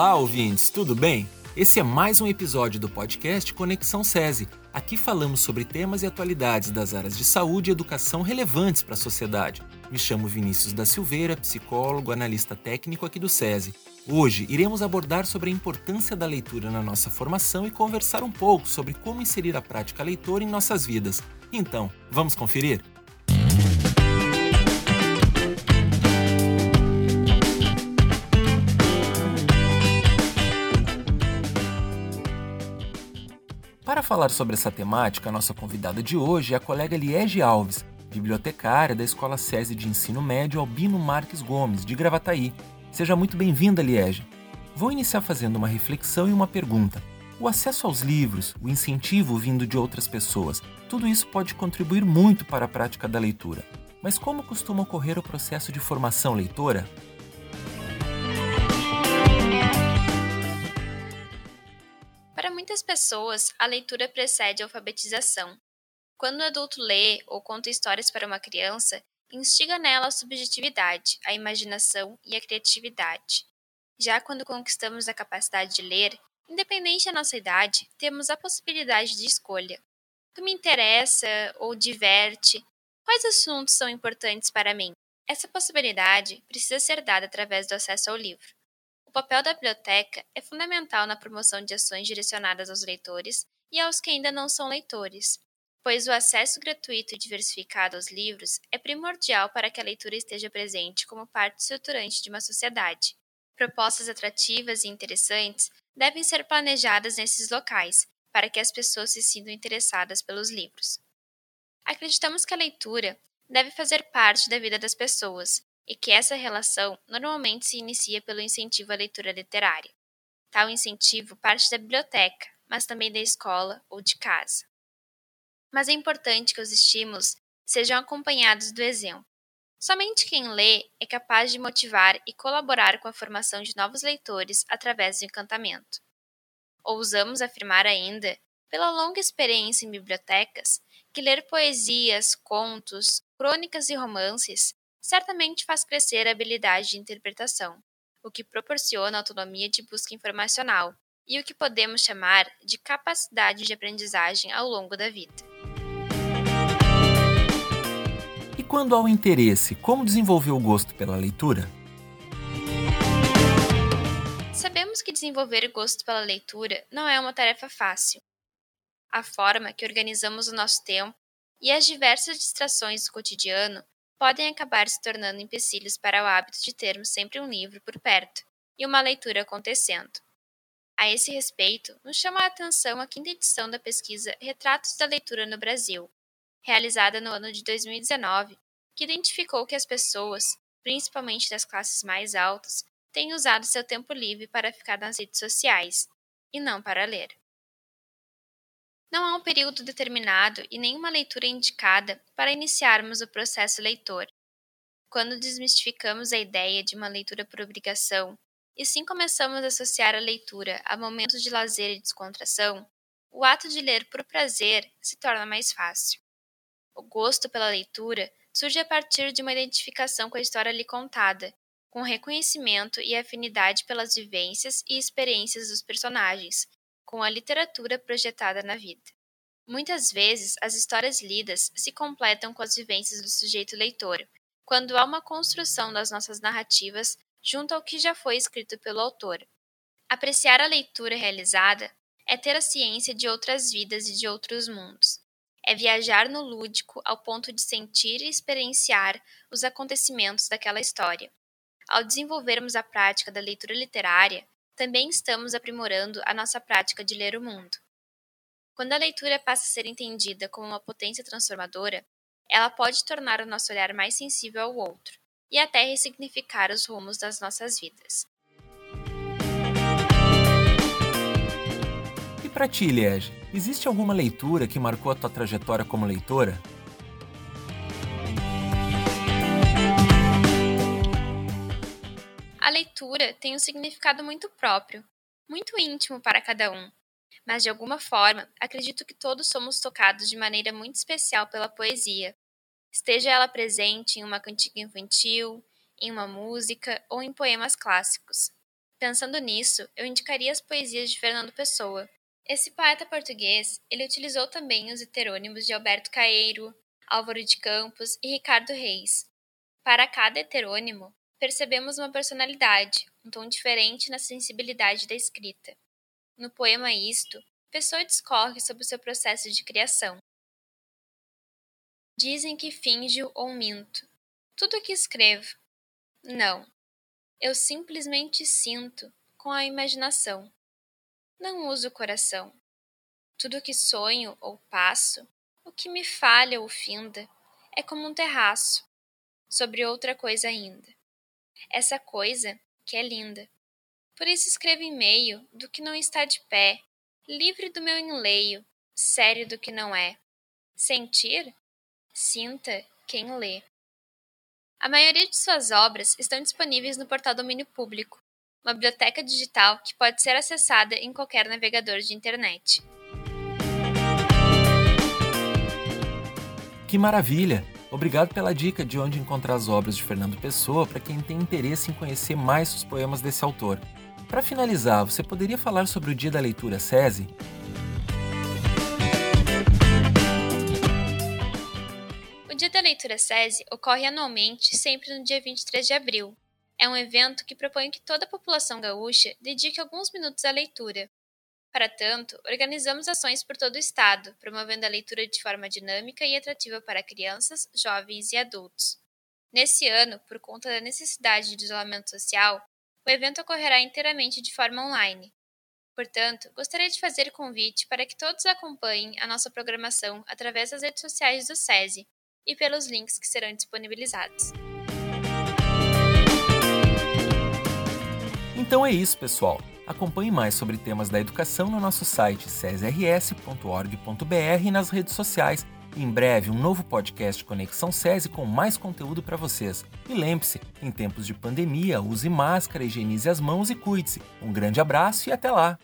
Olá, ouvintes, tudo bem? Esse é mais um episódio do podcast Conexão SESI. Aqui falamos sobre temas e atualidades das áreas de saúde e educação relevantes para a sociedade. Me chamo Vinícius da Silveira, psicólogo, analista técnico aqui do SESI. Hoje iremos abordar sobre a importância da leitura na nossa formação e conversar um pouco sobre como inserir a prática leitora em nossas vidas. Então, vamos conferir? Para falar sobre essa temática, a nossa convidada de hoje é a colega Liege Alves, bibliotecária da Escola SESI de Ensino Médio Albino Marques Gomes, de Gravataí. Seja muito bem-vinda, Liege. Vou iniciar fazendo uma reflexão e uma pergunta. O acesso aos livros, o incentivo vindo de outras pessoas, tudo isso pode contribuir muito para a prática da leitura. Mas como costuma ocorrer o processo de formação leitora? Muitas pessoas, a leitura precede a alfabetização. Quando o adulto lê ou conta histórias para uma criança, instiga nela a subjetividade, a imaginação e a criatividade. Já quando conquistamos a capacidade de ler, independente da nossa idade, temos a possibilidade de escolha. O que me interessa ou diverte? Quais assuntos são importantes para mim? Essa possibilidade precisa ser dada através do acesso ao livro. O papel da biblioteca é fundamental na promoção de ações direcionadas aos leitores e aos que ainda não são leitores, pois o acesso gratuito e diversificado aos livros é primordial para que a leitura esteja presente como parte estruturante de uma sociedade. Propostas atrativas e interessantes devem ser planejadas nesses locais, para que as pessoas se sintam interessadas pelos livros. Acreditamos que a leitura deve fazer parte da vida das pessoas e que essa relação normalmente se inicia pelo incentivo à leitura literária. Tal incentivo parte da biblioteca, mas também da escola ou de casa. Mas é importante que os estímulos sejam acompanhados do exemplo. Somente quem lê é capaz de motivar e colaborar com a formação de novos leitores através do encantamento. Ousamos afirmar ainda, pela longa experiência em bibliotecas, que ler poesias, contos, crônicas e romances certamente faz crescer a habilidade de interpretação, o que proporciona autonomia de busca informacional e o que podemos chamar de capacidade de aprendizagem ao longo da vida. E quando há o interesse, como desenvolver o gosto pela leitura? Sabemos que desenvolver gosto pela leitura não é uma tarefa fácil. A forma que organizamos o nosso tempo e as diversas distrações do cotidiano podem acabar se tornando empecilhos para o hábito de termos sempre um livro por perto e uma leitura acontecendo. A esse respeito, nos chama a atenção a quinta edição da pesquisa Retratos da Leitura no Brasil, realizada no ano de 2019, que identificou que as pessoas, principalmente das classes mais altas, têm usado seu tempo livre para ficar nas redes sociais, e não para ler. Não há um período determinado e nenhuma leitura indicada para iniciarmos o processo leitor. Quando desmistificamos a ideia de uma leitura por obrigação e sim começamos a associar a leitura a momentos de lazer e descontração, o ato de ler por prazer se torna mais fácil. O gosto pela leitura surge a partir de uma identificação com a história ali contada, com reconhecimento e afinidade pelas vivências e experiências dos personagens, com a literatura projetada na vida. Muitas vezes, as histórias lidas se completam com as vivências do sujeito leitor, quando há uma construção das nossas narrativas junto ao que já foi escrito pelo autor. Apreciar a leitura realizada é ter a ciência de outras vidas e de outros mundos. É viajar no lúdico ao ponto de sentir e experienciar os acontecimentos daquela história. Ao desenvolvermos a prática da leitura literária, também estamos aprimorando a nossa prática de ler o mundo. Quando a leitura passa a ser entendida como uma potência transformadora, ela pode tornar o nosso olhar mais sensível ao outro e até ressignificar os rumos das nossas vidas. E para ti, Liege, existe alguma leitura que marcou a tua trajetória como leitora? A leitura tem um significado muito próprio, muito íntimo para cada um, mas de alguma forma acredito que todos somos tocados de maneira muito especial pela poesia, esteja ela presente em uma cantiga infantil, em uma música ou em poemas clássicos. Pensando nisso, eu indicaria as poesias de Fernando Pessoa. Esse poeta português, ele utilizou também os heterônimos de Alberto Caeiro, Álvaro de Campos e Ricardo Reis. Para cada heterônimo, percebemos uma personalidade, um tom diferente na sensibilidade da escrita. No poema Isto, Pessoa discorre sobre o seu processo de criação. Dizem que finjo ou minto. Tudo o que escrevo. Não. Eu simplesmente sinto com a imaginação. Não uso o coração. Tudo o que sonho ou passo, o que me falha ou finda, é como um terraço, sobre outra coisa ainda. Essa coisa que é linda. Por isso escrevo em meio do que não está de pé, livre do meu enleio, sério do que não é. Sentir? Sinta quem lê. A maioria de suas obras estão disponíveis no portal Domínio Público, uma biblioteca digital que pode ser acessada em qualquer navegador de internet. Que maravilha! Obrigado pela dica de onde encontrar as obras de Fernando Pessoa para quem tem interesse em conhecer mais os poemas desse autor. Para finalizar, você poderia falar sobre o Dia da Leitura SESI? Dia da Leitura SESI ocorre anualmente, sempre no dia 23 de abril. É um evento que propõe que toda a população gaúcha dedique alguns minutos à leitura. Para tanto, organizamos ações por todo o estado, promovendo a leitura de forma dinâmica e atrativa para crianças, jovens e adultos. Nesse ano, por conta da necessidade de isolamento social, o evento ocorrerá inteiramente de forma online. Portanto, gostaria de fazer convite para que todos acompanhem a nossa programação através das redes sociais do SESI, e pelos links que serão disponibilizados. Então é isso, pessoal. Acompanhe mais sobre temas da educação no nosso site cesrs.org.br e nas redes sociais. Em breve, um novo podcast Conexão SESI com mais conteúdo para vocês. E lembre-se, em tempos de pandemia, use máscara, higienize as mãos e cuide-se. Um grande abraço e até lá!